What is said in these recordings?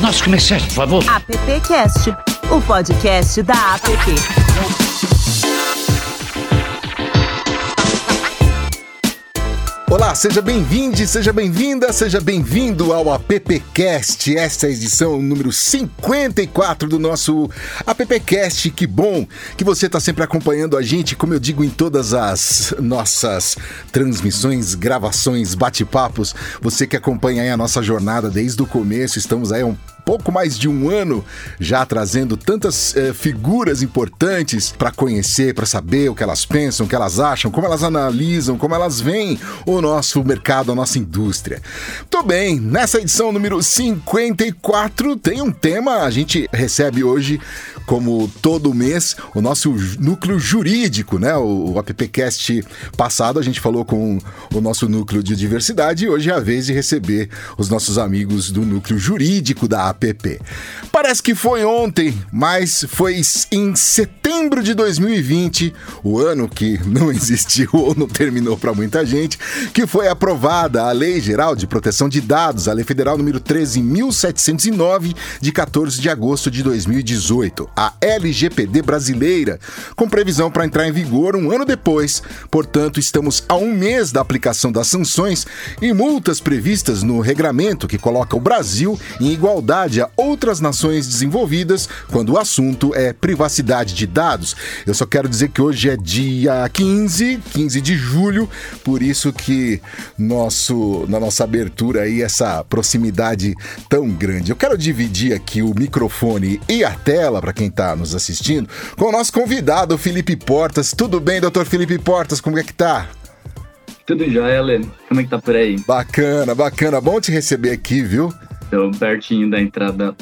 nossos comerciais, por favor. AppCast, o podcast da App. Olá, seja bem-vindo, seja bem-vinda, seja bem-vindo ao AppCast, esta é a edição número 54 do nosso AppCast. Que bom que você está sempre acompanhando a gente, como eu digo em todas as nossas transmissões, gravações, bate-papos. Você que acompanha aí a nossa jornada desde o começo, estamos aí um pouco mais de um ano já trazendo tantas eh, figuras importantes para conhecer, para saber o que elas pensam, o que elas acham, como elas analisam, como elas veem o nosso mercado, a nossa indústria. Tô bem, nessa edição número 54 tem um tema, a gente recebe hoje como todo mês, o nosso núcleo jurídico, né? O, o AppCast passado a gente falou com o nosso núcleo de diversidade e hoje é a vez de receber os nossos amigos do núcleo jurídico da app. Parece que foi ontem, mas foi em setembro de 2020, o ano que não existiu ou não terminou para muita gente, que foi aprovada a Lei Geral de Proteção de Dados, a Lei Federal número 13.709, de 14 de agosto de 2018 a LGPD brasileira, com previsão para entrar em vigor um ano depois. Portanto, estamos a um mês da aplicação das sanções e multas previstas no regramento que coloca o Brasil em igualdade a outras nações desenvolvidas quando o assunto é privacidade de dados. Eu só quero dizer que hoje é dia 15, 15 de julho, por isso que nosso na nossa abertura aí essa proximidade tão grande. Eu quero dividir aqui o microfone e a tela para quem quem está nos assistindo, com o nosso convidado, Felipe Portas. Tudo bem, doutor Felipe Portas? Como é que tá? Tudo jóia, Helena. Como é que tá por aí? Bacana, bacana. Bom te receber aqui, viu? Estou pertinho da entrada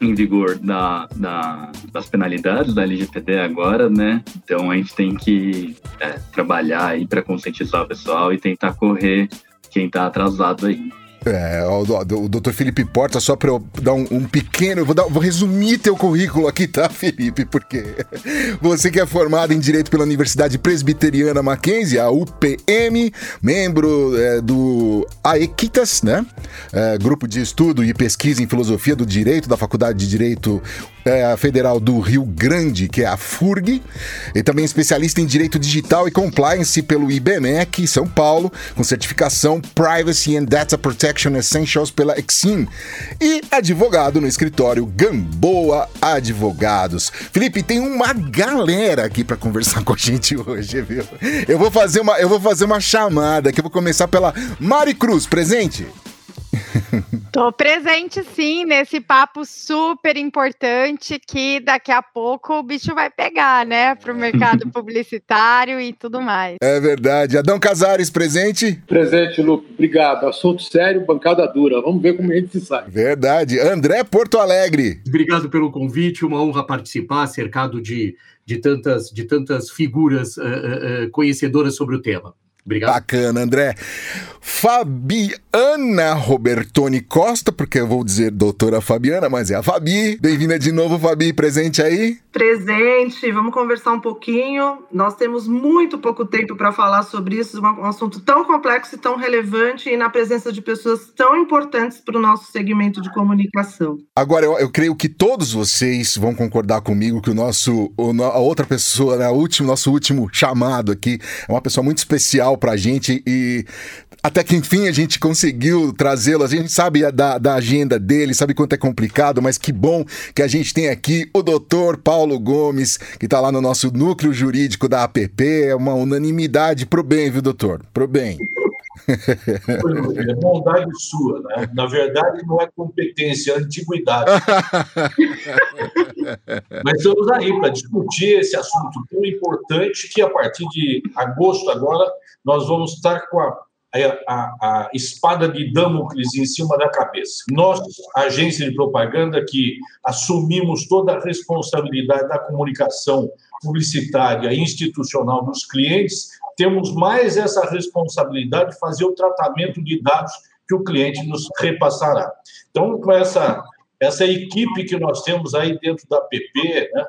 em vigor da, da, das penalidades da LGPD agora, né? Então a gente tem que é, trabalhar aí para conscientizar o pessoal e tentar correr quem está atrasado aí. É, o, o. Felipe Porta, só para eu dar um, um pequeno. Vou, dar, vou, resumir teu currículo aqui, tá, Felipe? Porque você que é formado em Direito pela Universidade Presbiteriana Mackenzie, a UPM, membro é, do AEQUITAS, né? É, Grupo de Estudo e Pesquisa em Filosofia do Direito da Faculdade de Direito é, Federal do Rio Grande, que é a FURG, e também especialista em Direito Digital e Compliance pelo IBMEC, São Paulo, com certificação Privacy and Data Protection Essentials pela Exim, e advogado no escritório Gamboa Advogados. Felipe, tem uma galera aqui para conversar com a gente hoje, viu? Eu vou fazer uma, eu vou fazer uma chamada, que eu vou começar pela Mari Cruz, presente? Tô presente sim nesse papo super importante que daqui a pouco o bicho vai pegar, né, para o mercado publicitário e tudo mais. É verdade. Adão Casares presente? Presente, Lu. Obrigado. Assunto sério, bancada dura. Vamos ver como a gente sai. Verdade. André Porto Alegre. Obrigado pelo convite. Uma honra participar, cercado de, de tantas de tantas figuras uh, uh, conhecedoras sobre o tema. Obrigado. Bacana, André. Fabiana Robertoni Costa, porque eu vou dizer doutora Fabiana, mas é a Fabi. Bem-vinda de novo, Fabi, presente aí? Presente, vamos conversar um pouquinho. Nós temos muito pouco tempo para falar sobre isso, um assunto tão complexo e tão relevante, e na presença de pessoas tão importantes para o nosso segmento de comunicação. Agora, eu, eu, creio que todos vocês vão concordar comigo que o nosso, a outra pessoa, né, último, nosso último chamado aqui, é uma pessoa muito especial para a gente e até que enfim a gente conseguiu trazê-lo. A gente sabe da, da agenda dele, sabe quanto é complicado, mas que bom que a gente tem aqui o doutor Paulo Gomes, que está lá no nosso núcleo jurídico da APP. É uma unanimidade pro bem, viu, doutor? Pro bem. É bondade sua, né? Na verdade, não é competência, é antiguidade. Mas estamos aí para discutir esse assunto tão importante que, a partir de agosto, agora, nós vamos estar com a, a, a espada de Damocles em cima da cabeça. Nós, agência de propaganda, que assumimos toda a responsabilidade da comunicação publicitária e institucional dos clientes, temos mais essa responsabilidade de fazer o tratamento de dados que o cliente nos repassará. Então, com essa, essa equipe que nós temos aí dentro da PP, né,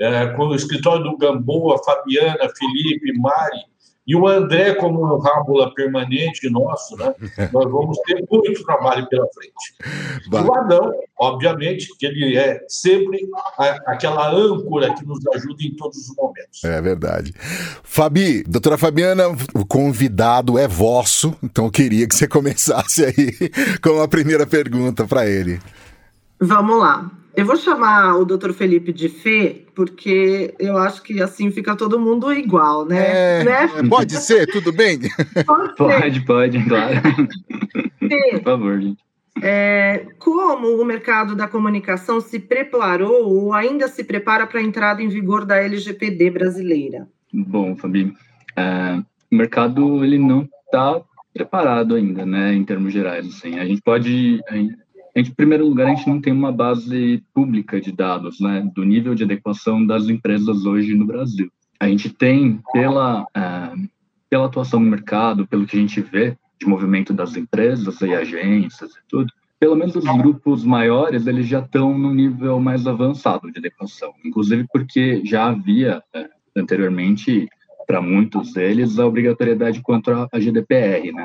é, com o escritório do Gamboa, Fabiana, Felipe, Mari, E o André, como um rábula permanente nosso, né, nós vamos ter muito trabalho pela frente. E o Adão, obviamente, que ele é sempre a, aquela âncora que nos ajuda em todos os momentos. É verdade. Fabi, doutora Fabiana, o convidado é vosso, então eu queria que você começasse aí com a primeira pergunta para ele. Vamos lá. Eu vou chamar o doutor Felipe de Fê, porque eu acho que assim fica todo mundo igual, né? É, né? Pode ser, tudo bem? Pode, pode, pode claro. Fê, Por favor, gente. É, como o mercado da comunicação se preparou ou ainda se prepara para a entrada em vigor da LGPD brasileira? Bom, Fabi, é, o mercado ele não está preparado ainda, né, em termos gerais. Assim, a gente pode, a gente, em primeiro lugar, a gente não tem uma base pública de dados, né, do nível de adequação das empresas hoje no Brasil. A gente tem pela é, pela atuação no mercado, pelo que a gente vê de movimento das empresas e agências e tudo, pelo menos os grupos maiores, eles já estão no nível mais avançado de adequação. Inclusive porque já havia é, anteriormente, para muitos deles, a obrigatoriedade quanto à GDPR, né?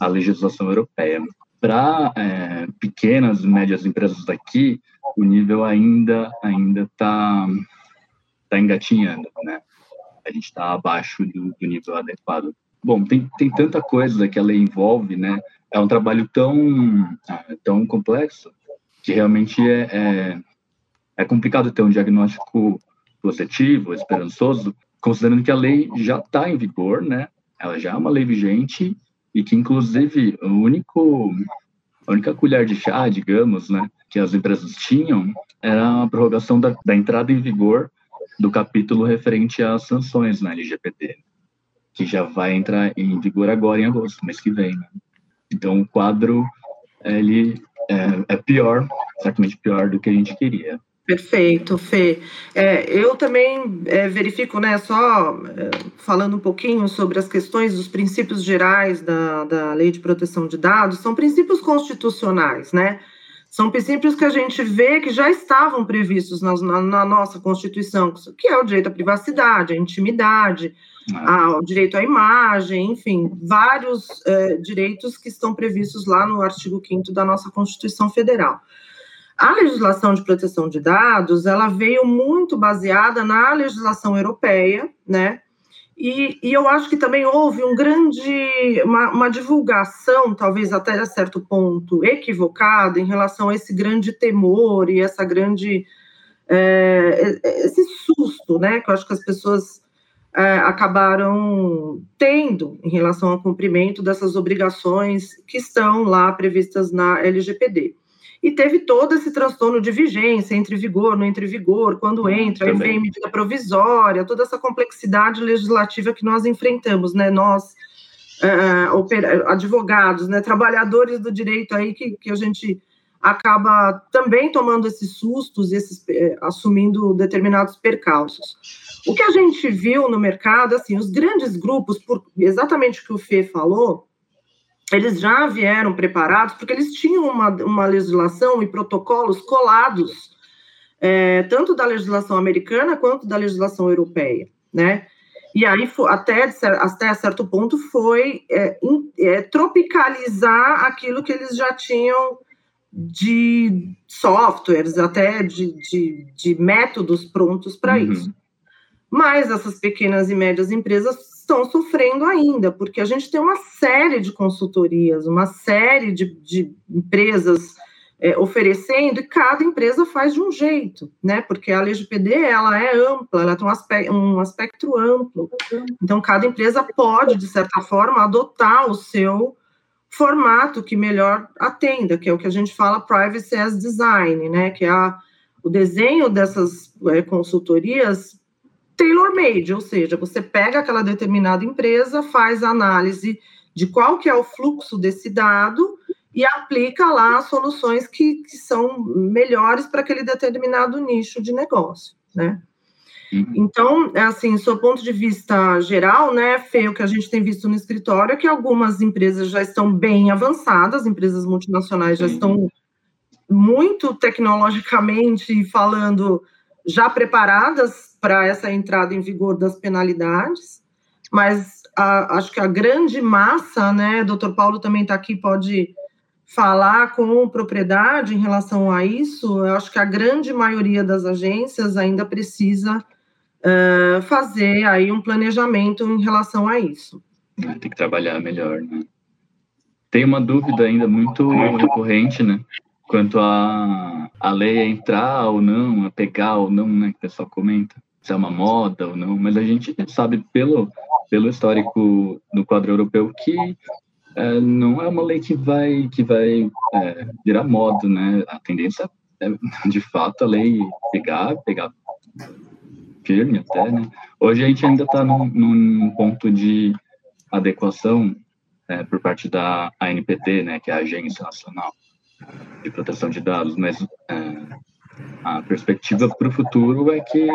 a legislação europeia. Para é, pequenas e médias empresas daqui, o nível ainda ainda está tá engatinhando, né? A gente está abaixo do, do nível adequado Bom, tem, tem tanta coisa que a lei envolve, né? É um trabalho tão, tão complexo que realmente é, é, é complicado ter um diagnóstico positivo, esperançoso, considerando que a lei já está em vigor, né? Ela já é uma lei vigente e que, inclusive, o único, a única colher de chá, digamos, né, que as empresas tinham era a prorrogação da, da entrada em vigor do capítulo referente às sanções na LGPD que já vai entrar em vigor agora em agosto, mês que vem. Né? Então, o quadro ele é, é, pior, certamente pior do que a gente queria. Perfeito, Fê. É, eu também é, verifico, né, só é, falando um pouquinho sobre as questões dos princípios gerais da, da Lei de Proteção de Dados, são princípios constitucionais, né? São princípios que a gente vê que já estavam previstos na, na, na nossa Constituição, que é o direito à privacidade, à intimidade, ao direito à imagem, enfim, vários é, direitos que estão previstos lá no artigo 5 da nossa Constituição Federal. A legislação de proteção de dados, ela veio muito baseada na legislação europeia, né? E, e eu acho que também houve um grande, uma, uma divulgação, talvez até a certo ponto equivocada, em relação a esse grande temor e essa grande, é, esse susto, né? Que eu acho que as pessoas é, acabaram tendo em relação ao cumprimento dessas obrigações que estão lá previstas na LGPD. E teve todo esse transtorno de vigência, entre vigor, não entre vigor, quando entra, aí vem medida provisória, toda essa complexidade legislativa que nós enfrentamos, né? Nós, é, advogados, né? trabalhadores do direito aí que, que a gente acaba também tomando esses sustos, esses, é, assumindo determinados percalços. O que a gente viu no mercado, assim, os grandes grupos, por exatamente o que o Fê falou, eles já vieram preparados, porque eles tinham uma, uma legislação e protocolos colados, é, tanto da legislação americana quanto da legislação europeia, né? E aí, até, até certo ponto, foi é, é, tropicalizar aquilo que eles já tinham de softwares, até de, de, de métodos prontos para uhum. isso. Mas essas pequenas e médias empresas estão sofrendo ainda, porque a gente tem uma série de consultorias, uma série de, de empresas é, oferecendo, e cada empresa faz de um jeito, né? Porque a LGPD ela é ampla, ela tem um aspecto, um amplo. Então, cada empresa pode, de certa forma, adotar o seu formato que melhor atenda, que é o que a gente fala privacy as design, né? Que é a, o desenho dessas é, consultorias tailor-made, ou seja, você pega aquela determinada empresa, faz a análise de qual que é o fluxo desse dado e aplica lá soluções que, que são melhores para aquele determinado nicho de negócio, né? Uhum. Então, é assim, do ponto de vista geral, né, Fê, o que a gente tem visto no escritório é que algumas empresas já estão bem avançadas, empresas multinacionais já estão muito tecnologicamente falando, já preparadas para essa entrada em vigor das penalidades, mas a, acho que a grande massa, né, doutor Paulo também está aqui, pode falar com propriedade em relação a isso, eu acho que a grande maioria das agências ainda precisa uh, fazer aí um planejamento em relação a isso. Tem que trabalhar melhor, né? Tem uma dúvida ainda muito recorrente, né? Quanto a, a lei a entrar ou não, a pegar ou não, né? Que o pessoal comenta, se é uma moda ou não, mas a gente sabe pelo, pelo histórico no quadro europeu que é, não é uma lei que vai, que vai é, virar moda, né? A tendência é, de fato, a lei pegar, pegar firme até, né? Hoje a gente ainda está num, num, ponto de adequação é, por parte da ANPT, né? Que é a Agência Nacional de Proteção de Dados, mas é, a perspectiva para o futuro é que,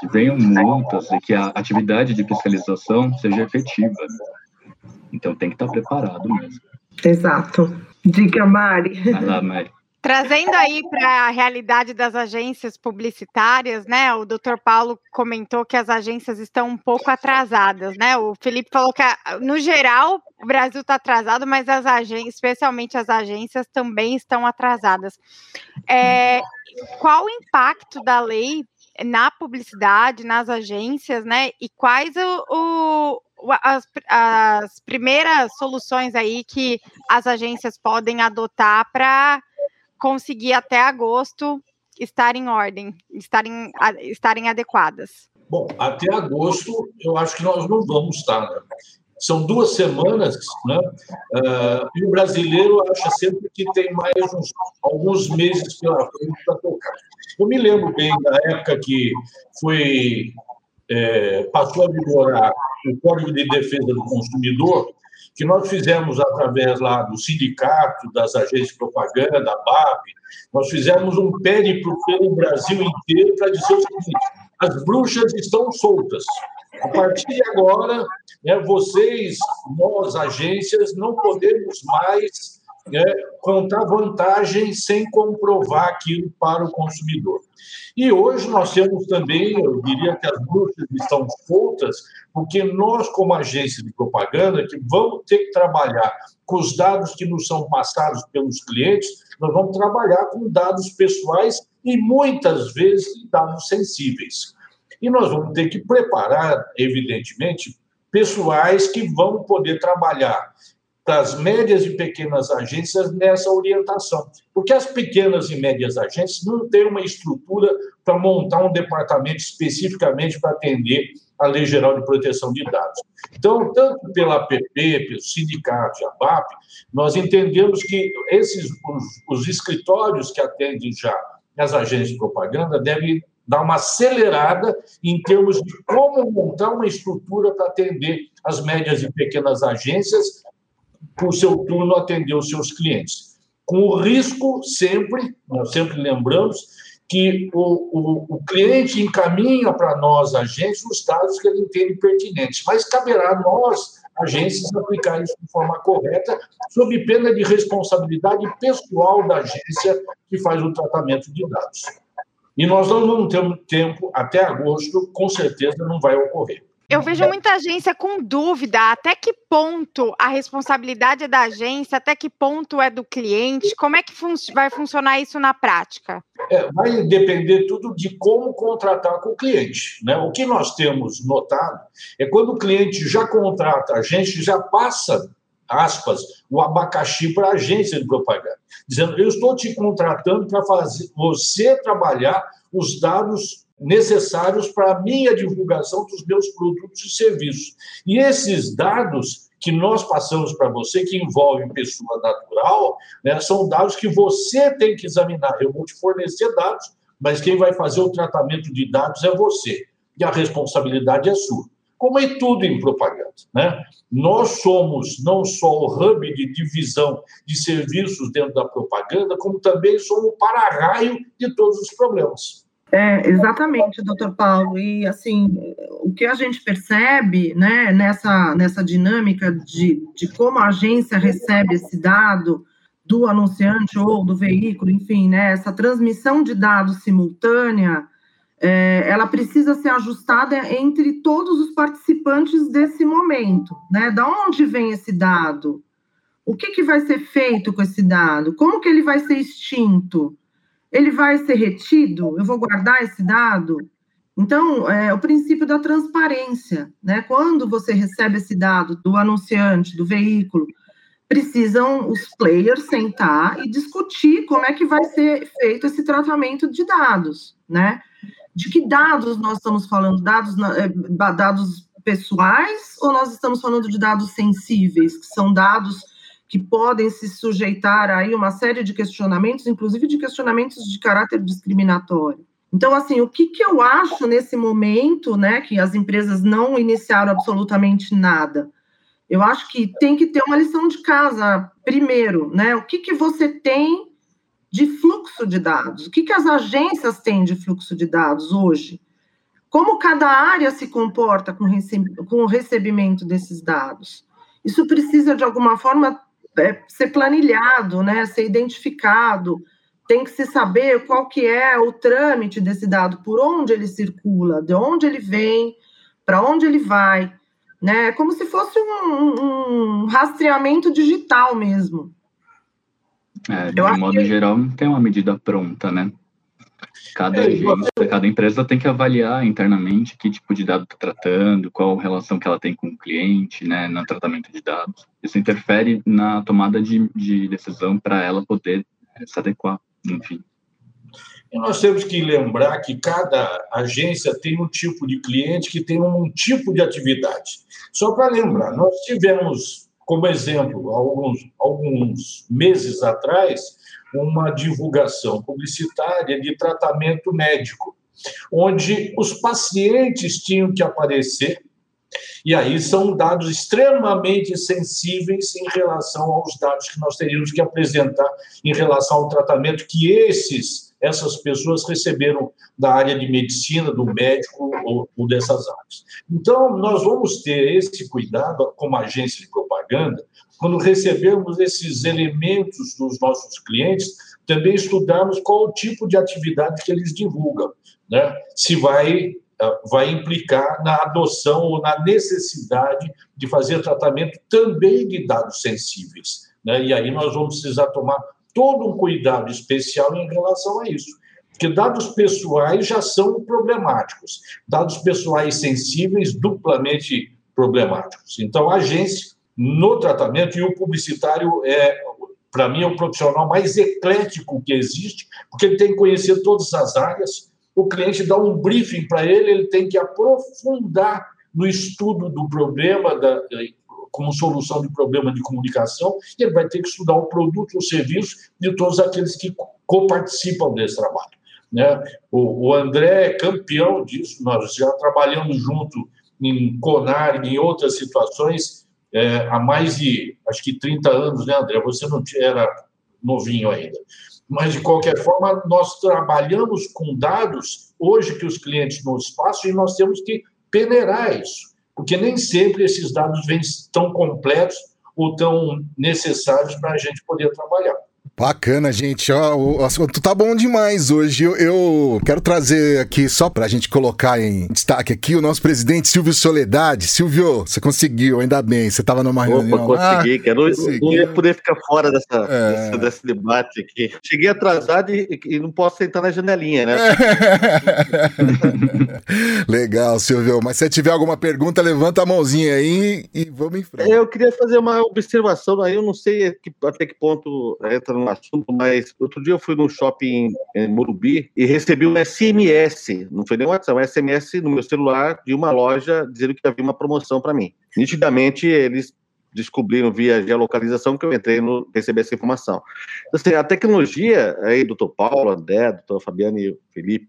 que venham multas e que a atividade de fiscalização seja efetiva. Né? Então tem que estar preparado mesmo. Exato. Diga, Mari. Vai lá, Mari. Trazendo aí para a realidade das agências publicitárias, né? O doutor Paulo comentou que as agências estão um pouco atrasadas, né? O Felipe falou que, no geral, o Brasil está atrasado, mas as agências, especialmente as agências, também estão atrasadas. É, qual o impacto da lei na publicidade, nas agências, né? E quais o, o as, as primeiras soluções aí que as agências podem adotar para conseguir até agosto estar em ordem, estarem, estarem adequadas? Bom, até agosto eu acho que nós não vamos estar. Né? São duas semanas, né? Uh, e o brasileiro acha sempre que tem mais uns, alguns meses pela frente para tocar. Eu me lembro bem da época que foi é, passou a vigorar o Código de Defesa do Consumidor, que nós fizemos através lá do sindicato, das agências de propaganda, da BAP, nós fizemos um périplo pelo Brasil inteiro para dizer o seguinte: as bruxas estão soltas. A partir de agora, né, vocês, nós, agências, não podemos mais né, contar vantagem sem comprovar aquilo para o consumidor. E hoje nós temos também, eu diria que as bruxas estão soltas, porque nós, como agência de propaganda, que vamos ter que trabalhar com os dados que nos são passados pelos clientes, nós vamos trabalhar com dados pessoais e muitas vezes dados sensíveis. E nós vamos ter que preparar, evidentemente, pessoais que vão poder trabalhar das médias e pequenas agências nessa orientação. Porque as pequenas e médias agências não têm uma estrutura para montar um departamento especificamente para atender a Lei Geral de Proteção de Dados. Então, tanto pela APP, pelo sindicato a BAP, nós entendemos que esses os, os escritórios que atendem já as agências de propaganda devem dar uma acelerada em termos de como montar uma estrutura para atender as médias e pequenas agências por seu turno atender os seus clientes. Com o risco sempre, nós sempre lembramos, que o, o, o cliente encaminha para nós, agências, os dados que ele entende pertinentes, mas caberá nós, agências, aplicar isso de forma correta, sob pena de responsabilidade pessoal da agência que faz o tratamento de dados. E nós não vamos ter tempo, até agosto, com certeza não vai ocorrer. Eu vejo muita agência com dúvida até que ponto a responsabilidade é da agência, até que ponto é do cliente, como é que fun vai funcionar isso na prática? É, vai depender tudo de como contratar com o cliente. Né? O que nós temos notado é quando o cliente já contrata a gente, já passa aspas, o abacaxi para a agência de propaganda, dizendo: eu estou te contratando para fazer você trabalhar os dados necessários para a minha divulgação dos meus produtos e serviços. E esses dados que nós passamos para você, que envolvem pessoa natural, né, são dados que você tem que examinar. Eu vou te fornecer dados, mas quem vai fazer o tratamento de dados é você. E a responsabilidade é sua. Como é tudo em propaganda. Né? Nós somos não só o hub de divisão de serviços dentro da propaganda, como também somos o para-raio de todos os problemas. É, exatamente, doutor Paulo. E assim, o que a gente percebe né, nessa, nessa dinâmica de, de como a agência recebe esse dado do anunciante ou do veículo, enfim, né, essa transmissão de dados simultânea, é, ela precisa ser ajustada entre todos os participantes desse momento, né? Da onde vem esse dado? O que, que vai ser feito com esse dado? Como que ele vai ser extinto? Ele vai ser retido? Eu vou guardar esse dado? Então, é o princípio da transparência, né? Quando você recebe esse dado do anunciante, do veículo, precisam os players sentar e discutir como é que vai ser feito esse tratamento de dados, né? De que dados nós estamos falando? Dados, é, dados pessoais ou nós estamos falando de dados sensíveis, que são dados que podem se sujeitar aí uma série de questionamentos, inclusive de questionamentos de caráter discriminatório. Então, assim, o que, que eu acho nesse momento, né, que as empresas não iniciaram absolutamente nada? Eu acho que tem que ter uma lição de casa primeiro, né? O que, que você tem de fluxo de dados? O que, que as agências têm de fluxo de dados hoje? Como cada área se comporta com, com o recebimento desses dados? Isso precisa, de alguma forma, é, ser planilhado, né? Ser identificado. Tem que se saber qual que é o trâmite desse dado, por onde ele circula, de onde ele vem, para onde ele vai né? Como se fosse um, um rastreamento digital mesmo. É, de Eu modo que... geral, não tem uma medida pronta, né? Cada é, agência, cada empresa tem que avaliar internamente que tipo de dado está tratando, qual relação que ela tem com o cliente, né, no tratamento de dados. Isso interfere na tomada de, de decisão para ela poder é, se adequar, enfim. E nós temos que lembrar que cada agência tem um tipo de cliente que tem um tipo de atividade. Só para lembrar, nós tivemos, como exemplo, alguns, alguns meses atrás, uma divulgação publicitária de tratamento médico, onde os pacientes tinham que aparecer e aí são dados extremamente sensíveis em relação aos dados que nós teríamos que apresentar em relação ao tratamento que esses essas pessoas receberam da área de medicina, do médico ou, ou dessas áreas. Então, nós vamos ter esse cuidado como agência de propaganda, quando recebermos esses elementos dos nossos clientes, também estudarmos qual o tipo de atividade que eles divulgam, né? Se vai ah, vai implicar na adoção ou na necessidade de fazer tratamento também de dados sensíveis. Né? E aí nós vamos precisar tomar todo um cuidado especial em relação a isso. Porque dados pessoais já são problemáticos, dados pessoais sensíveis, duplamente problemáticos. Então, a agência, no tratamento, e o publicitário é, para mim, é o profissional mais eclético que existe, porque ele tem que conhecer todas as áreas. O cliente dá um briefing para ele, ele tem que aprofundar no estudo do problema, da, como solução de problema de comunicação, e ele vai ter que estudar o produto, o serviço de todos aqueles que coparticipam desse trabalho. Né? O, o André é campeão disso, nós já trabalhamos junto em Conar em outras situações é, há mais de, acho que 30 anos, né, André? Você não era novinho ainda. Mas, de qualquer forma, nós trabalhamos com dados hoje que os clientes nos passam e nós temos que peneirar isso porque nem sempre esses dados vêm tão completos ou tão necessários para a gente poder trabalhar. Bacana, gente. Ó, o assunto tá bom demais hoje. Eu, eu, quero trazer aqui, só pra gente colocar em destaque aqui, o nosso presidente Silvio Soledade. Silvio, você conseguiu, ainda bem. Você tava numa reunião. Opa, consegui. Ah, quero, consegui. Não ia poder ficar fora dessa, é. dessa, desse debate aqui. Cheguei atrasado e, e, não posso sentar na janelinha, né? Legal, Silvio. Mas se tiver alguma pergunta, levanta a mãozinha aí e vamos em frente. Eu queria fazer uma observação aí. Eu não sei até que ponto entra no assunto, mas outro dia eu fui num shopping em Morumbi e recebi um SMS, não foi nem um WhatsApp, um SMS no meu celular de uma loja dizendo que havia uma promoção para mim. Nitidamente, eles descobriram via geolocalização que eu entrei no receber essa informação. Então, assim, a tecnologia aí, doutor Paulo, André, doutor Fabiano e Felipe,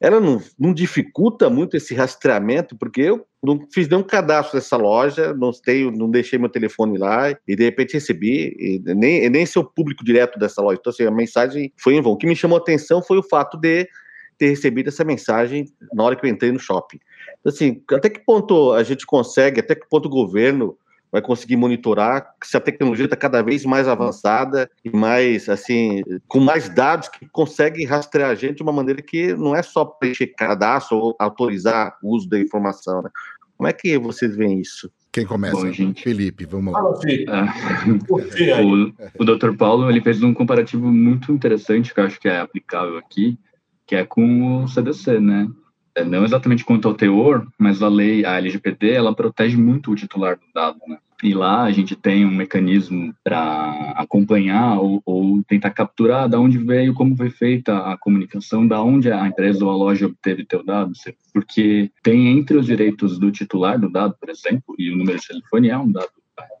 ela não, não dificulta muito esse rastreamento, porque eu não fiz nenhum cadastro dessa loja, não, tenho, não deixei meu telefone lá e de repente recebi, e nem, nem ser o público direto dessa loja. Então, assim, a mensagem foi em vão. O que me chamou a atenção foi o fato de ter recebido essa mensagem na hora que eu entrei no shopping. Então, assim, até que ponto a gente consegue, até que ponto o governo vai conseguir monitorar se a tecnologia está cada vez mais avançada e mais, assim, com mais dados que conseguem rastrear a gente de uma maneira que não é só preencher cadastro ou autorizar o uso da informação, né? Como é que vocês veem isso? Quem começa? Bom, gente. Felipe, vamos lá. Ah, o, o Dr. Paulo ele fez um comparativo muito interessante que eu acho que é aplicável aqui, que é com o CDC, né? É, Não exatamente quanto ao teor, mas a lei, a LGPD, ela protege muito o titular do dado, né? E lá a gente tem um mecanismo para acompanhar ou, ou tentar capturar da onde veio, como foi feita a comunicação, da onde a empresa ou a loja obteve teu dado, porque tem entre os direitos do titular do dado, por exemplo, e o número de telefone é um dado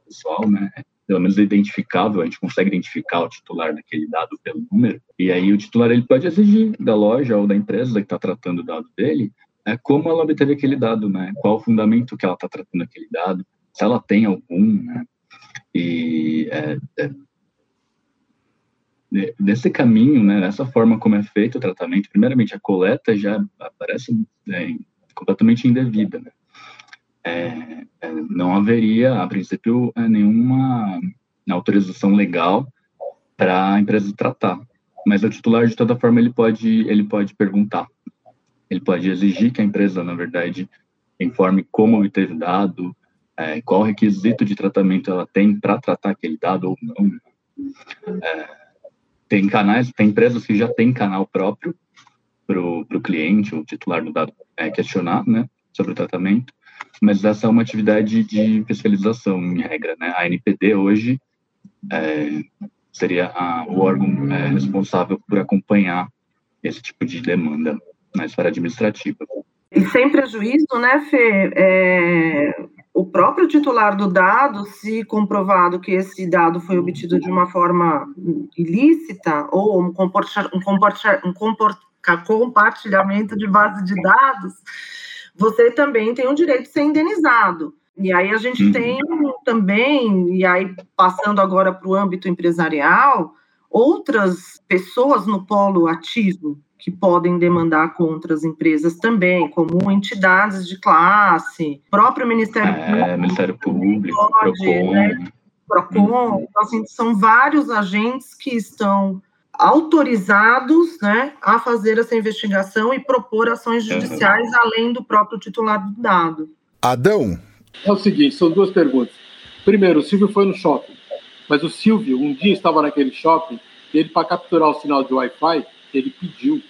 pessoal, né? Pelo menos identificável, a gente consegue identificar o titular daquele dado pelo número. E aí o titular ele pode exigir da loja ou da empresa que está tratando o dado dele é como ela obteve aquele dado, né? Qual o fundamento que ela está tratando aquele dado, se ela tem algum, né? E é, é, de- desse caminho, né? Dessa forma como é feito o tratamento, primeiramente a coleta já aparece é, completamente indevida, né? É, é, não haveria, a princípio, é, nenhuma autorização legal para a empresa tratar. Mas o titular, de toda forma, ele pode, ele pode perguntar. Ele pode exigir que a empresa, na verdade, informe como obteve o dado, é, qual requisito de tratamento ela tem para tratar aquele dado ou não. É, tem canais, tem empresas que já têm canal próprio para o cliente, o titular do dado, é, questionar né, sobre o tratamento mas essa é uma atividade de fiscalização, em regra, né? A NPD hoje é, seria a, o órgão é, responsável por acompanhar esse tipo de demanda na esfera administrativa. E sem prejuízo, né, Fê? É, o próprio titular do dado, se comprovado que esse dado foi obtido de uma forma ilícita ou um, comporta, um, comporta, um compartilhamento de base de dados, você também tem o direito de ser indenizado. E aí a gente Uhum. tem também, e aí passando agora para o âmbito empresarial, outras pessoas no polo ativo que podem demandar contra as empresas também, como entidades de classe, próprio Ministério É, Ministério Público, Pode, PROCON, né? PROCON, então, assim, são vários agentes que estão autorizados né, a fazer essa investigação e propor ações judiciais além do próprio titular do dado. Adão, É o seguinte, são duas perguntas. Primeiro, o Silvio foi no shopping, mas o Silvio um dia estava naquele shopping e ele, para capturar o sinal de Wi-Fi, ele pediu,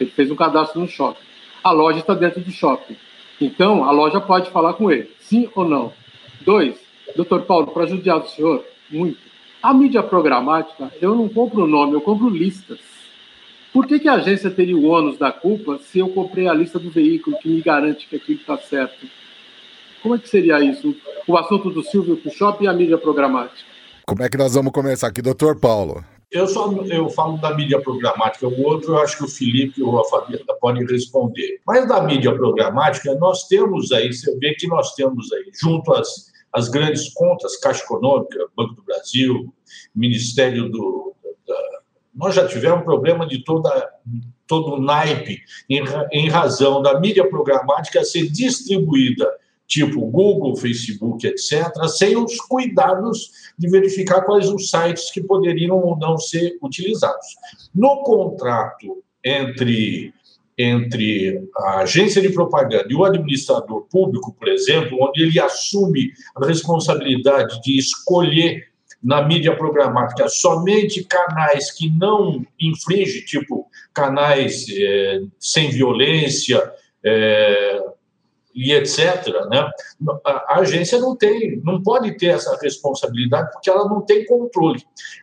ele fez um cadastro no shopping. A loja está dentro do shopping. Então, a loja pode falar com ele, sim ou não. Dois, doutor Paulo, para judiar do senhor, muito. A mídia programática, eu não compro o nome, eu compro listas. Por que, que a agência teria o ônus da culpa se eu comprei a lista do veículo que me garante que aquilo está certo? Como é que seria isso? O assunto do Silvio com o shopping e a mídia programática. como é que nós vamos começar aqui, doutor Paulo? Eu só eu falo da mídia programática, o outro eu acho que o Felipe ou a Fabiana podem responder. Mas da mídia programática, nós temos aí, você vê que nós temos aí, junto às, às grandes contas, Caixa Econômica, Banco do Brasil, Ministério do. da- nós já tivemos problema de toda, todo o naipe em, em razão da mídia programática ser distribuída, tipo Google, Facebook, etc., sem os cuidados de verificar quais os sites que poderiam ou não ser utilizados. No contrato entre, entre a agência de propaganda e o administrador público, por exemplo, onde ele assume a responsabilidade de escolher na mídia programática somente canais que não infringem, tipo canais eh, sem violência, eh, e etc. Né? A agência não tem, não pode ter essa responsabilidade porque ela não tem controle.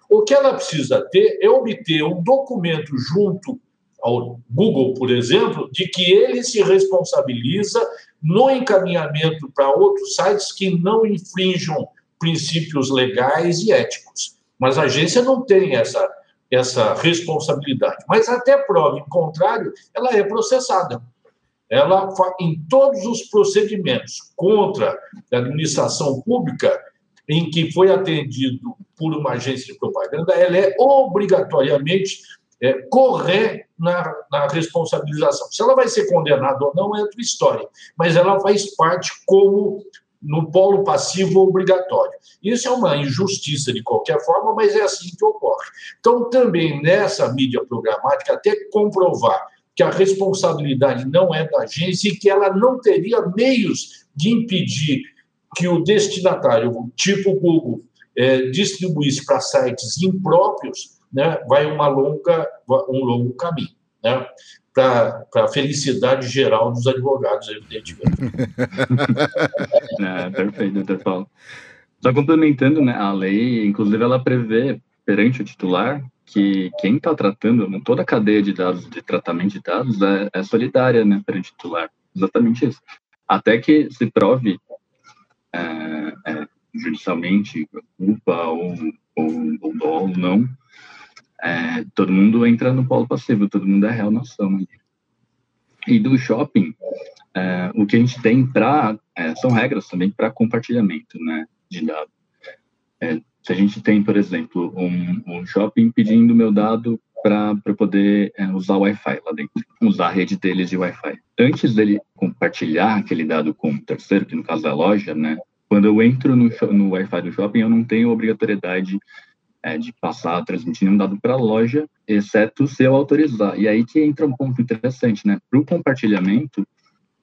O que ela precisa ter é obter um documento junto ao Google, por exemplo, de que ele se responsabiliza no encaminhamento para outros sites que não infringam princípios legais e éticos. Mas a agência não tem essa, essa responsabilidade. Mas até prova em contrário, ela é processada ela em todos os procedimentos contra a administração pública em que foi atendido por uma agência de propaganda, ela é obrigatoriamente é, correr na, na responsabilização. Se ela vai ser condenada ou não é outra história, mas ela faz parte como no polo passivo obrigatório. Isso é uma injustiça de qualquer forma, mas é assim que ocorre. Então, também nessa mídia programática, até comprovar que a responsabilidade não é da agência e que ela não teria meios de impedir que o destinatário, tipo Google, é, distribuísse para sites impróprios, né, vai uma longa, um longo caminho. Né? para a felicidade geral dos advogados, evidentemente. é, perfeito, doutor Paulo. Só complementando, né, a lei, inclusive, ela prevê perante o titular que quem está tratando, né, toda a cadeia de dados, de tratamento de dados, é, é solidária né, perante o titular. Exatamente isso. Até que se prove é, é, judicialmente culpa ou, ou, ou dolo, não, é, todo mundo entra no polo passivo, todo mundo é real nação. E do shopping, é, o que a gente tem para é, são regras também para compartilhamento, né, de dados. É, se a gente tem, por exemplo, um, um shopping pedindo meu dado para poder é, usar o Wi-Fi lá dentro, usar a rede deles de Wi-Fi. Antes dele compartilhar aquele dado com o terceiro, que no caso é a loja, né, quando eu entro no, no Wi-Fi do shopping, eu não tenho obrigatoriedade é, de passar, transmitir um dado para a loja, exceto se eu autorizar. E aí que entra um ponto interessante, né? Para o compartilhamento,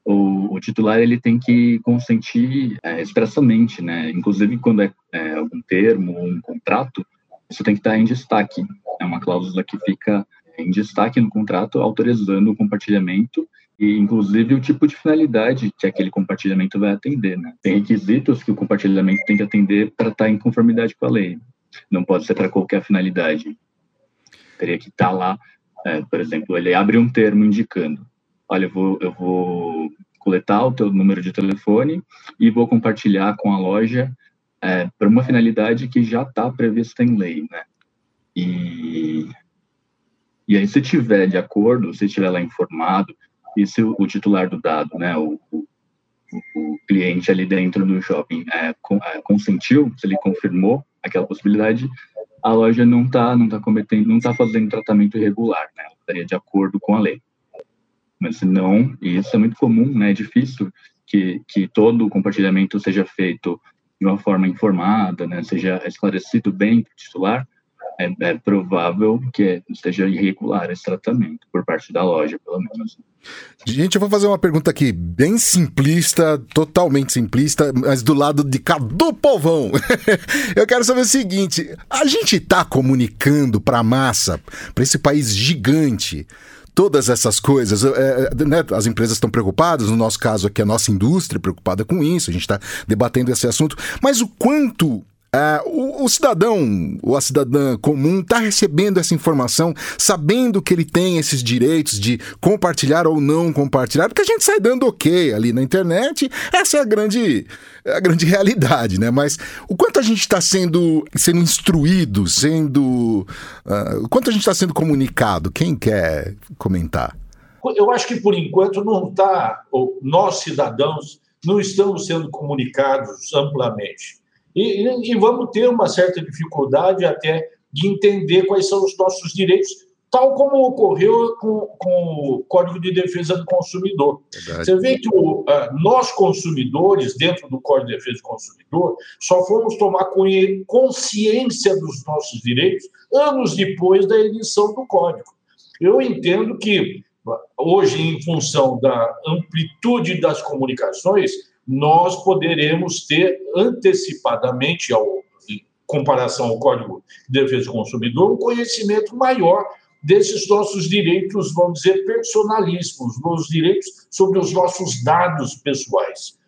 o, o, titular ele tem que consentir é, expressamente, né? Inclusive quando é, é, algum termo ou um contrato, isso tem que estar em destaque. É uma cláusula que fica em destaque no contrato, autorizando o compartilhamento e inclusive o tipo de finalidade que aquele compartilhamento vai atender, né? Tem requisitos que o compartilhamento tem que atender para estar em conformidade com a lei. Não pode ser para qualquer finalidade. Teria que estar tá lá, é, por exemplo, ele abre um termo indicando, olha, eu vou, eu vou coletar o teu número de telefone e vou compartilhar com a loja é, para uma finalidade que já está prevista em lei, né? E, e aí, se tiver de acordo, se estiver lá informado, e se o, o titular do dado, né, o, o, o, cliente ali dentro do shopping é, é, consentiu, se ele confirmou aquela possibilidade, a loja não está não tá cometendo, não está fazendo tratamento irregular, né? Ela estaria de acordo com a lei. Mas se não, e isso é muito comum, né? É difícil que, que todo o compartilhamento seja feito de uma forma informada, né? Seja esclarecido bem para o titular é, é, provável que esteja irregular esse tratamento, por parte da loja, pelo menos. Gente, eu vou fazer uma pergunta aqui, bem simplista, totalmente simplista, mas do lado de cá do povão. eu quero saber o seguinte: a gente está comunicando para a massa, para esse país gigante, todas essas coisas. É, é, né, as empresas estão preocupadas, no nosso caso aqui, a nossa indústria preocupada com isso, a gente está debatendo esse assunto, mas o quanto Uh, o, o, cidadão ou a cidadã comum está recebendo essa informação, sabendo que ele tem esses direitos de compartilhar ou não compartilhar, porque a gente sai dando ok ali na internet, essa é a grande, a grande realidade, né? Mas o quanto a gente está sendo, sendo instruído, sendo. Uh, o quanto a gente está sendo comunicado? Quem quer comentar? Eu acho que por enquanto não está, nós cidadãos não estamos sendo comunicados amplamente e, e, vamos ter uma certa dificuldade até de entender quais são os nossos direitos, tal como ocorreu com, com o Código de Defesa do Consumidor. Verdade. Você vê que o, nós, consumidores, dentro do Código de Defesa do Consumidor, só fomos tomar consciência dos nossos direitos anos depois da edição do Código. Eu entendo que, hoje, em função da amplitude das comunicações, nós poderemos ter antecipadamente, ao, em comparação ao Código de Defesa do Consumidor, um conhecimento maior desses nossos direitos, vamos dizer, personalíssimos, nos direitos sobre os nossos dados pessoais.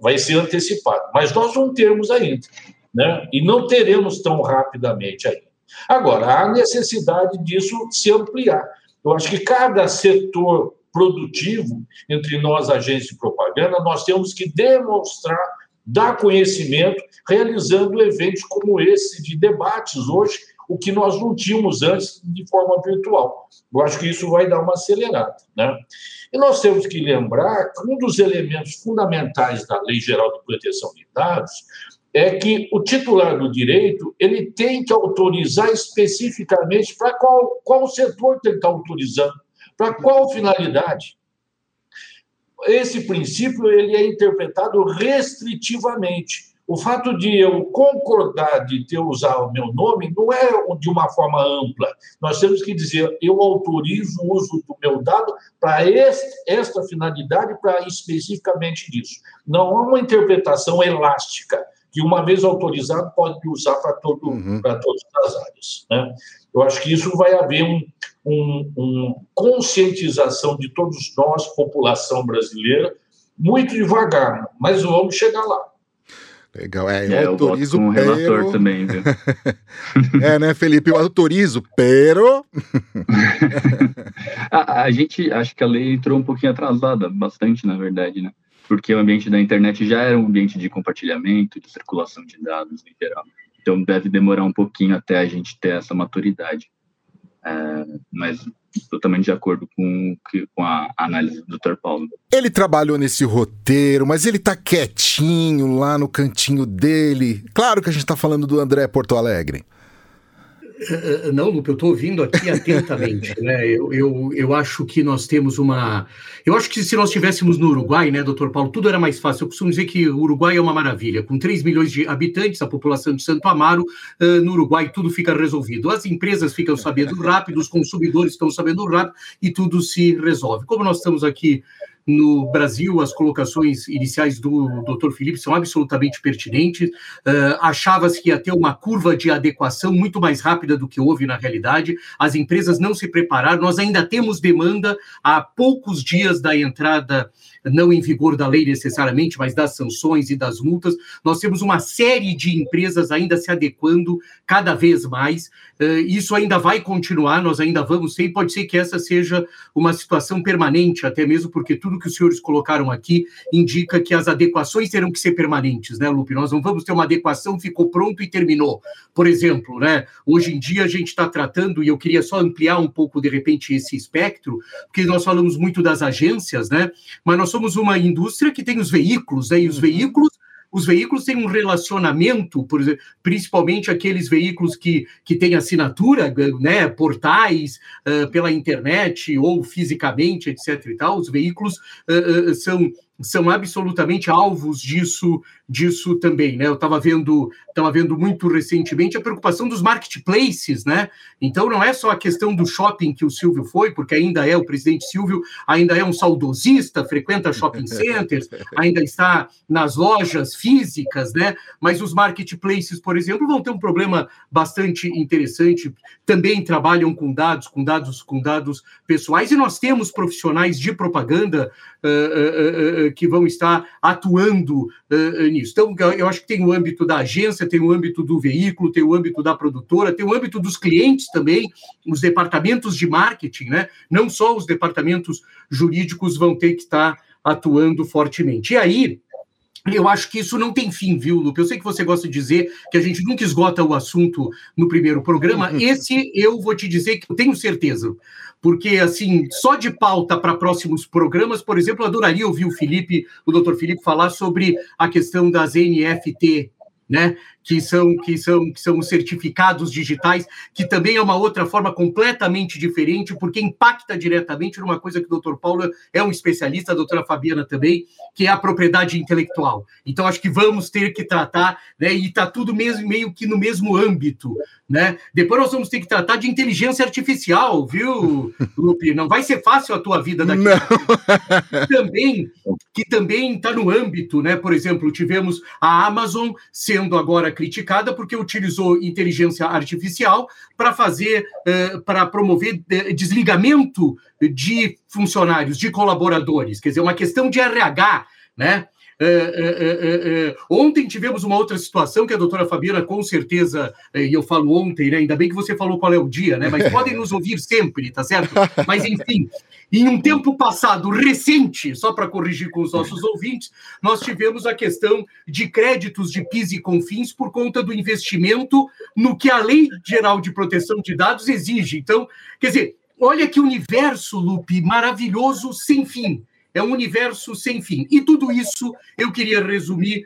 Vai ser antecipado, mas nós não temos ainda, né? e não teremos tão rapidamente ainda. Agora, há necessidade disso se ampliar. Eu acho que cada setor produtivo entre nós, agentes de propaganda, nós temos que demonstrar, dar conhecimento, realizando eventos como esse de debates hoje, o que nós não tínhamos antes de forma virtual. Eu acho que isso vai dar uma acelerada. Né? E nós temos que lembrar que um dos elementos fundamentais da Lei Geral de Proteção de Dados é que o titular do direito ele tem que autorizar especificamente para qual, qual setor que ele está autorizando. Para qual finalidade? esse princípio ele é interpretado restritivamente. O fato de eu concordar de ter usar o meu nome não é de uma forma ampla. Nós temos que dizer, eu autorizo o uso do meu dado para esta finalidade, para especificamente disso. Não há uma interpretação elástica, que uma vez autorizado pode usar para todo, uhum. todas as áreas. Né? Eu acho que isso vai haver um, um, um conscientização de todos nós, população brasileira, muito devagar, mas vamos chegar lá. Legal, é, eu é, autorizo eu pero... relator também, viu? é, né, Felipe, eu autorizo, pero... a, a, gente, acho que a lei entrou um pouquinho atrasada, bastante, na verdade, né? Porque o ambiente da internet já era um ambiente de compartilhamento, de circulação de dados em geral. Então deve demorar um pouquinho até a gente ter essa maturidade. É, mas totalmente de acordo com, com a análise do Dr. Paulo. Ele trabalhou nesse roteiro, mas ele tá quietinho lá no cantinho dele. Claro que a gente tá falando do André Porto Alegre. Eh, não, Lupe, eu estou ouvindo aqui atentamente. né? Eu, eu, eu acho que nós temos uma. Eu acho que se nós estivéssemos no Uruguai, né, doutor Paulo, tudo era mais fácil. Eu costumo dizer que o Uruguai é uma maravilha. Com 3 milhões de habitantes, a população de Santo Amaro, uh, no Uruguai tudo fica resolvido. As empresas ficam sabendo rápido, os consumidores estão sabendo rápido e tudo se resolve. Como nós estamos aqui no Brasil, as colocações iniciais do Dr. Felipe são absolutamente pertinentes. Uh, Achava-se que ia ter uma curva de adequação muito mais rápida do que houve na realidade. As empresas não se prepararam. Nós ainda temos demanda há poucos dias da entrada não em vigor da lei necessariamente, mas das sanções e das multas. Nós temos uma série de empresas ainda se adequando cada vez mais. Uh, isso ainda vai continuar, nós ainda vamos ter, e pode ser que essa seja uma situação permanente, até mesmo porque tudo que os senhores colocaram aqui indica que as adequações terão que ser permanentes, né, Lupe? Nós não vamos ter uma adequação, ficou pronto e terminou. Por exemplo, né, hoje em dia a gente está tratando, e eu queria só ampliar um pouco, de repente, esse espectro, porque nós falamos muito das agências, né, mas nós somos uma indústria que tem os veículos, né? E os uhum. veículos os veículos têm um relacionamento, por exemplo, principalmente aqueles veículos que, que têm assinatura, né, portais uh, pela internet ou fisicamente, etc. E tal, os veículos uh, uh, são são absolutamente alvos disso disso também, né? Eu estava vendo, estava vendo muito recentemente a preocupação dos marketplaces, né? Então não é só a questão do shopping que o Silvio foi, porque ainda é o presidente Silvio, ainda é um saudosista, frequenta shopping centers, ainda está nas lojas físicas, né? Mas os marketplaces, por exemplo, vão ter um problema bastante interessante. Também trabalham com dados, com dados, com dados pessoais, e nós temos profissionais de propaganda uh, uh, uh, que vão estar atuando nisso nisso. Então, eu acho que tem o âmbito da agência, tem o âmbito do veículo, tem o âmbito da produtora, tem o âmbito dos clientes também, os departamentos de marketing, né? Não só os departamentos jurídicos vão ter que estar atuando fortemente. E aí, eu acho que isso não tem fim, viu, Lupe? Eu sei que você gosta de dizer que a gente nunca esgota o assunto no primeiro programa. Esse eu vou te dizer que eu tenho certeza porque, assim, só de pauta para próximos programas, por exemplo, eu adoraria ouvir o Felipe, o doutor Felipe, falar sobre a questão das NFT, né? Que são, que são, que são os certificados digitais, que também é uma outra forma completamente diferente, porque impacta diretamente numa coisa que o doutor Paulo é um especialista, a doutora Fabiana também, que é a propriedade intelectual. Então, acho que vamos ter que tratar, né, e está tudo mesmo, meio que no mesmo âmbito. Né? Depois nós vamos ter que tratar de inteligência artificial, viu, Lupe? Não vai ser fácil a tua vida daqui. Não. também, que também está no âmbito, né? Por exemplo, tivemos a Amazon sendo agora criticada porque utilizou inteligência artificial para fazer, uh, para promover desligamento de funcionários, de colaboradores, quer dizer, uma questão de RH, né? É, é, é, ontem tivemos uma outra situação que a doutora Fabiana, com certeza, e eu falo ontem, né? Ainda bem que você falou qual é o dia, né? Mas podem nos ouvir sempre, tá certo? Mas, enfim, em um tempo passado recente, só para corrigir com os nossos ouvintes, nós tivemos a questão de créditos de PIS e CONFINS por conta do investimento no que a Lei Geral de Proteção de Dados exige. Então, quer dizer, olha que universo, Lupe, maravilhoso, sem fim. É um universo sem fim. E tudo isso eu queria resumir,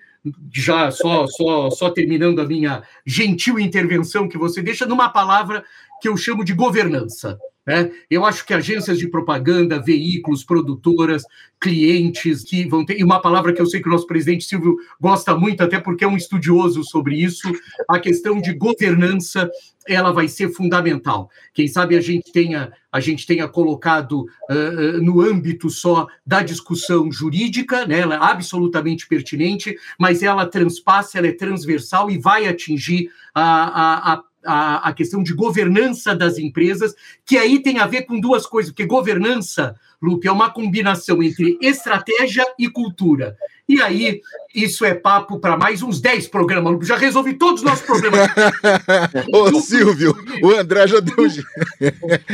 já só, só, só terminando a minha gentil intervenção que você deixa, numa palavra que eu chamo de governança. Né? Eu acho que agências de propaganda, veículos, produtoras, clientes que vão ter, e uma palavra que eu sei que o nosso presidente Silvio gosta muito, até porque é um estudioso sobre isso, a questão de governança, ela vai ser fundamental. Quem sabe a gente tenha, a gente tenha colocado uh, no âmbito só da discussão jurídica, né? ela é absolutamente pertinente, mas ela transpassa, ela é transversal e vai atingir a, a, a a, a, questão de governança das empresas, que aí tem a ver com duas coisas, porque governança, Lupe, é uma combinação entre estratégia e cultura. E aí, isso é papo para mais uns 10 programas. Já resolvi todos os nossos problemas. Ô, Silvio, o André já deu.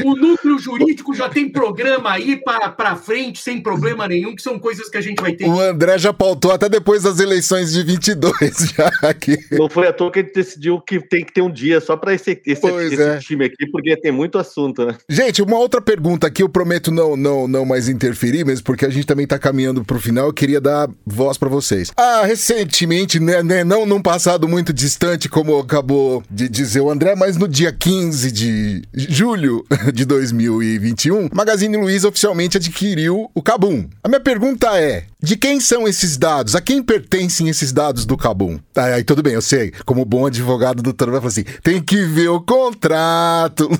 o núcleo jurídico já tem programa aí para frente, sem problema nenhum, que são coisas que a gente vai ter. O André já pautou até depois das eleições de 22. Já aqui. Não foi à toa que ele decidiu que tem que ter um dia só para esse, esse, esse é. time aqui, porque tem muito assunto, né? Gente, uma outra pergunta aqui, eu prometo não, não, não mais interferir, mas porque a gente também está caminhando para o final, eu queria dar voz para vocês. Ah, recentemente, né, né, não num passado muito distante, como acabou de dizer o André, mas no dia 15 de julho de 2021, Magazine Luiza oficialmente adquiriu o Cabum. A minha pergunta é: de quem são esses dados? A quem pertencem esses dados do Cabum? Ah, aí tudo bem, eu sei. Como bom advogado, doutor vai falar assim: tem que ver o contrato,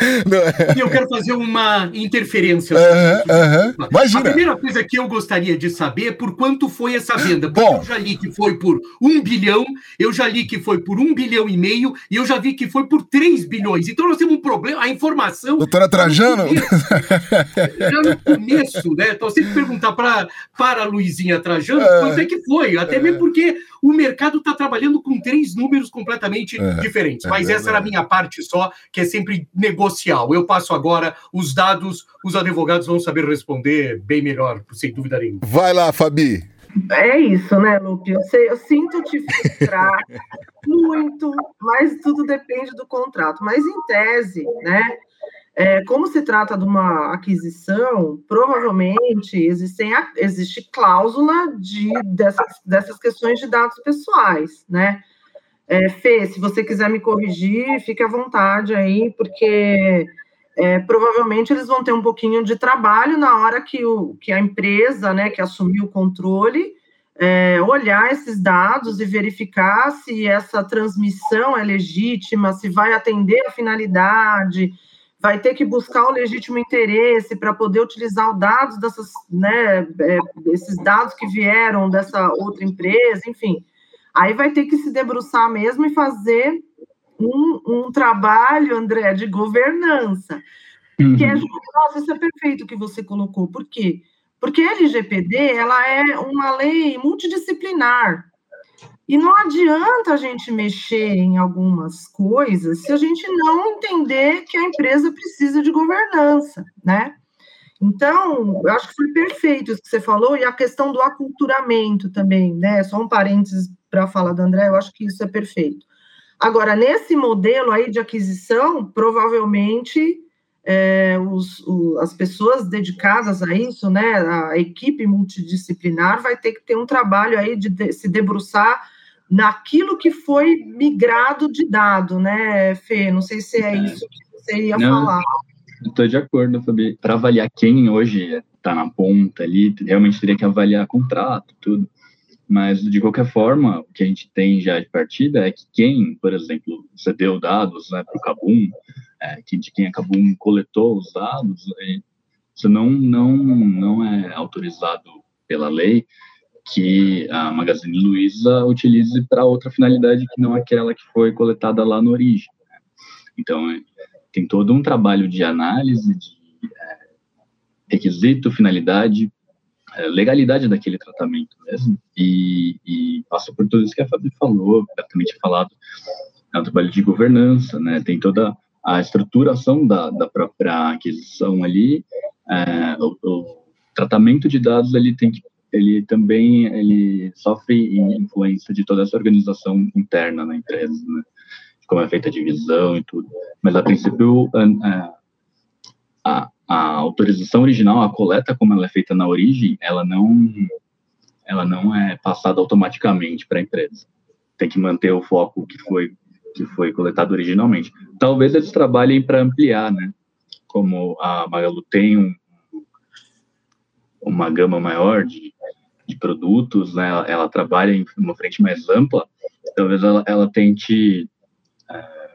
é? E eu quero fazer uma interferência. Uh -huh, uh -huh. Imagina. A primeira coisa que eu gostaria de saber é por quanto foi essa venda. Bom, eu já li que foi por um bilhão, eu já li que foi por um bilhão e meio, e eu já vi que foi por três bilhões. Então nós temos um problema, a informação. Doutora Trajano? Já no começo, né? Então, sempre perguntar para para a Luizinha Trajano é, quanto é que foi, até é, mesmo porque o mercado está trabalhando com três números completamente é, diferentes. Mas essa era a minha parte só, que é sempre negocial. Eu passo agora os dados, os advogados vão saber responder bem melhor, sem dúvida nenhuma. Vai lá, Fabi. É isso, né, Lupe? Eu, sei, eu sinto te frustrar muito, mas tudo depende do contrato. Mas em tese, né? É, como se trata de uma aquisição, provavelmente existem, existe cláusula de, dessas, dessas questões de dados pessoais, né? É, Fê, se você quiser me corrigir, fique à vontade aí, porque é, provavelmente eles vão ter um pouquinho de trabalho na hora que, o, que a empresa, né, que assumiu o controle, é, olhar esses dados e verificar se essa transmissão é legítima, se vai atender a finalidade, vai ter que buscar o legítimo interesse para poder utilizar os dados dessas, né, é, esses dados que vieram dessa outra empresa, enfim. Aí vai ter que se debruçar mesmo e fazer um, um trabalho, André, de governança. Uhum. Que é, nossa, isso é perfeito que você colocou. Por quê? Porque a LGPD ela é uma lei multidisciplinar. E não adianta a gente mexer em algumas coisas se a gente não entender que a empresa precisa de governança, né? Então, eu acho que foi perfeito isso que você falou, e a questão do aculturamento também, né? Só um parênteses para falar do André, eu acho que isso é perfeito. Agora, nesse modelo aí de aquisição, provavelmente é, os, o, as pessoas dedicadas a isso, né, a equipe multidisciplinar vai ter que ter um trabalho aí de, de se debruçar naquilo que foi migrado de dado, né, Fê? Não sei se é, é. isso que você ia Não, falar. Estou de acordo, Fabi. Para avaliar quem hoje está na ponta ali, realmente teria que avaliar contrato, tudo. Mas, de qualquer forma, o que a gente tem já de partida é que quem, por exemplo, cedeu dados né, para o Cabum, é, que, de quem a Cabum coletou os dados, é, isso não, não, não é autorizado pela lei que a Magazine Luiza utilize para outra finalidade que não aquela que foi coletada lá no origem. Né? Então, tem todo um trabalho de análise de é, requisito, finalidade, é, legalidade daquele tratamento mesmo, e, e, passa por tudo isso que a Fabi falou, tinha falado, é um trabalho de governança, né, tem toda a estruturação da, da própria aquisição ali, é, o, o, tratamento de dados ele tem que ele também ele sofre influência de toda essa organização interna na empresa, né? como é feita a divisão e tudo. Mas a princípio a, a, a autorização original, a coleta como ela é feita na origem, ela não ela não é passada automaticamente para a empresa. Tem que manter o foco que foi que foi coletado originalmente. Talvez eles trabalhem para ampliar, né? Como a Magalu tem um, uma gama maior de, de produtos, né? Ela, ela, trabalha em uma frente mais ampla, talvez ela, ela tente é,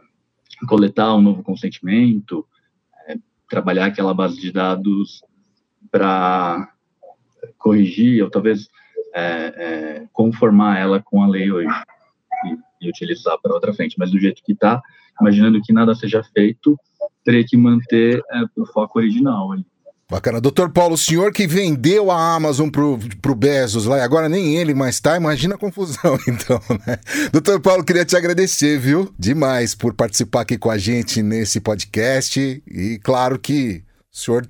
coletar um novo consentimento, é, trabalhar aquela base de dados para corrigir ou talvez é, é, conformar ela com a lei hoje e, e utilizar para outra frente. Mas do jeito que está, imaginando que nada seja feito, teria que manter é, o foco original ali. Bacana. Doutor Paulo, o senhor que vendeu a Amazon pro, pro Bezos lá e agora nem ele mais tá, imagina a confusão então, né? Doutor Paulo, queria te agradecer, viu? Demais por participar aqui com a gente nesse podcast e claro que o senhor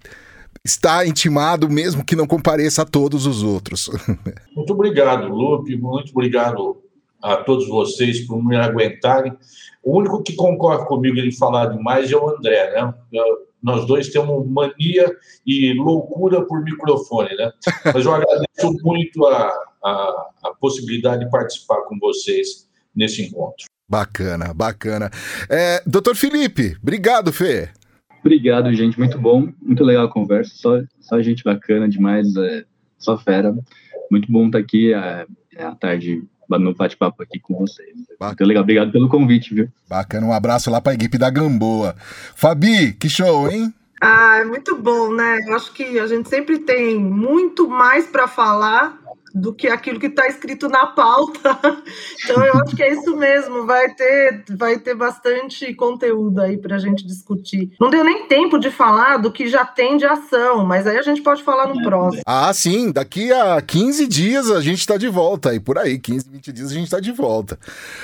está intimado mesmo que não compareça a todos os outros. Muito obrigado, Lupe, muito obrigado a todos vocês por me aguentarem. O único que concorre comigo em falar demais é o André, né? Nós dois temos mania e loucura por microfone, né? Mas eu agradeço muito a, a, a possibilidade de participar com vocês nesse encontro. Bacana, bacana. É, doutor Felipe, obrigado, Fê. Obrigado, gente. Muito bom, muito legal a conversa. Só, só gente bacana demais, é, só fera. Muito bom estar aqui é, é à tarde no bate-papo aqui com vocês. Bacana. Muito legal, obrigado pelo convite, viu? Bacana, um abraço lá para a equipe da Gamboa. Fabi, que show, hein? Ah, é muito bom, né? Eu acho que a gente sempre tem muito mais para falar do que aquilo que está escrito na pauta. Então eu acho que é isso mesmo, vai ter, vai ter bastante conteúdo aí para a gente discutir. Não deu nem tempo de falar do que já tem de ação, mas aí a gente pode falar no próximo. Ah, sim, daqui a 15 dias a gente está de volta, e por aí, 15, 20 dias a gente está de volta.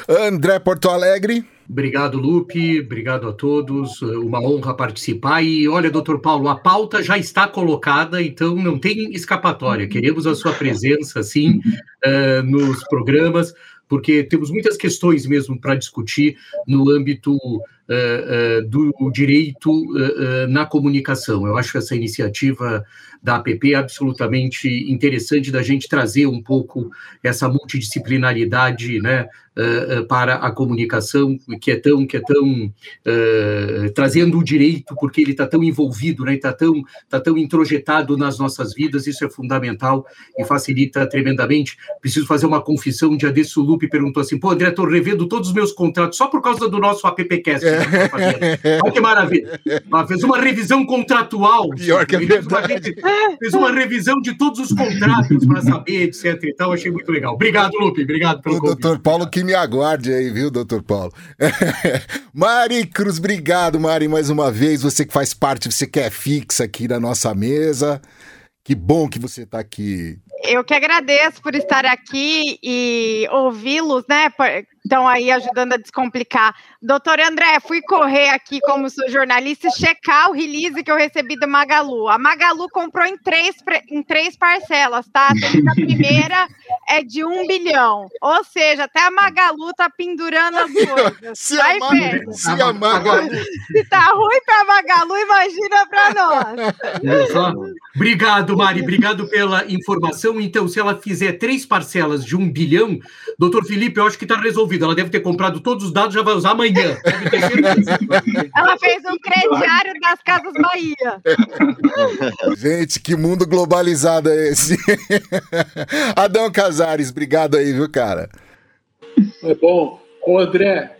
André Porto Alegre. Obrigado, Lupe. Obrigado a todos. Uma honra participar. E olha, doutor Paulo, a pauta já está colocada, então não tem escapatória. Queremos a sua presença, sim, uh, nos programas, porque temos muitas questões mesmo para discutir no âmbito do direito na comunicação. Eu acho essa iniciativa da APP absolutamente interessante da gente trazer um pouco essa multidisciplinaridade, né, para a comunicação, que é tão, que é tão trazendo o direito, porque ele está tão envolvido, né, está tão, tá tão introjetado nas nossas vidas, isso é fundamental e facilita tremendamente. Preciso fazer uma confissão, um dia desse o Lupe perguntou assim, pô, André, estou revendo todos os meus contratos só por causa do nosso AppCast. Né, Olha que maravilha. Fez uma revisão contratual. Pior que é verdade. Fez uma revisão de todos os contratos para saber, etc. Então, achei muito legal. Obrigado, Lupe. Obrigado pelo o convite. doutor Paulo que me aguarde aí, viu, doutor Paulo? Mari Cruz, obrigado, Mari, mais uma vez. Você que faz parte, você que é fixa aqui na nossa mesa. Que bom que você está aqui. Eu que agradeço por estar aqui e ouvi-los, né? Estão aí ajudando a descomplicar. Doutor André, fui correr aqui como sou jornalista e checar o release que eu recebi do Magalu. A Magalu comprou em três, em três parcelas, tá? A primeira é de um bilhão. Ou seja, até a Magalu tá pendurando as coisas. Se, Vai a, ver. se a Magalu... Se tá ruim pra Magalu, imagina pra nós. Obrigado, Mari. Obrigado pela informação. Então, se ela fizer três parcelas de um bilhão, doutor Felipe, eu acho que tá resolvido ela deve ter comprado todos os dados, já vai usar amanhã. ela fez um crediário das Casas Bahia. Gente, que mundo globalizado é esse? Adão Casares, obrigado aí, viu, cara? É bom. Ô, André,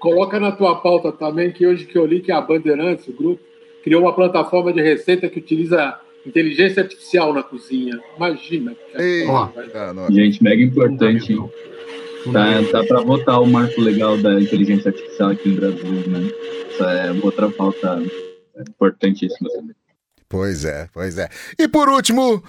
coloca na tua pauta também que hoje que eu li que a Bandeirantes, o grupo, criou uma plataforma de receita que utiliza inteligência artificial na cozinha. Imagina. Ei, Gente, mega importante. Hein? Tá, tá para votar o marco legal da inteligência artificial aqui no Brasil, né? Isso é outra pauta importantíssima também. Pois é, pois é. E por último,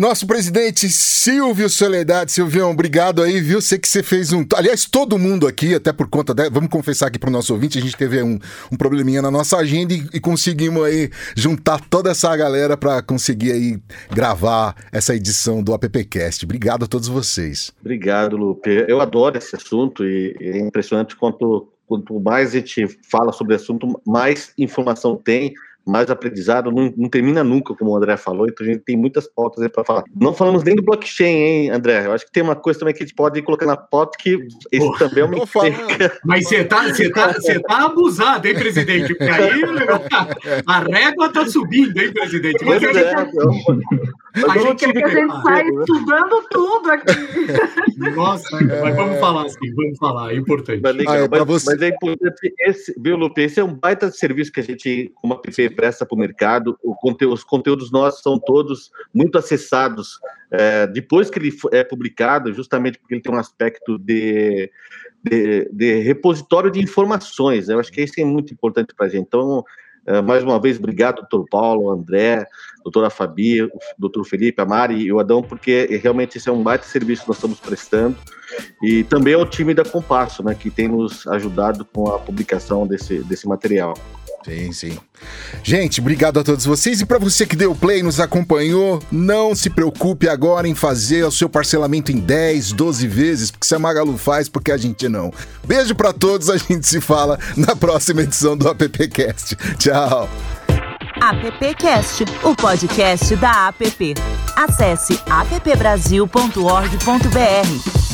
nosso presidente Silvio Soledade. Silvião, obrigado aí, viu? Sei que você fez um. Aliás, todo mundo aqui, até por conta. De... Vamos confessar aqui para o nosso ouvinte, a gente teve um, um probleminha na nossa agenda e, e conseguimos aí juntar toda essa galera para conseguir aí gravar essa edição do AppCast. Obrigado a todos vocês. Obrigado, Lupe. Eu adoro esse assunto e é impressionante quanto, quanto mais a gente fala sobre o assunto, mais informação tem mais aprendizado, não, não, termina nunca, como o André falou, então a gente tem muitas pautas aí para falar. Não falamos nem do blockchain, hein, André? Eu acho que tem uma coisa também que a gente pode colocar na pauta que esse também é uma Mas você tá, você tá, você tá abusado, hein, presidente? Porque aí a régua tá subindo, hein, presidente? Mas é, gente... a gente, a gente sai estudando tudo aqui. Nossa, mas vamos falar assim, vamos falar, é importante. Mas, legal, ah, é mas, você... mas é importante, esse, viu, Lupe? Esse é um baita serviço que a gente, como a PP, presta para o mercado. os conteúdos nossos são todos muito acessados é, depois que ele é publicado, justamente porque ele tem um aspecto de, de, de repositório de informações. Eu acho que isso é muito importante para a gente. Então, é, mais uma vez, obrigado, doutor Paulo, André, doutora Fabi, doutor Felipe, a Mari e o Adão, porque realmente esse é um baita serviço que nós estamos prestando. E também ao time da Compasso, né, que tem nos ajudado com a publicação desse, desse material. Sim, sim. Gente, obrigado a todos vocês. E para você que deu play, nos acompanhou, não se preocupe agora em fazer o seu parcelamento em 10, 12 vezes, porque se a Magalu faz, porque a gente não. Beijo para todos, a gente se fala na próxima edição do AppCast. Tchau. AppCast, o podcast da App. Acesse appbrasil.org.br.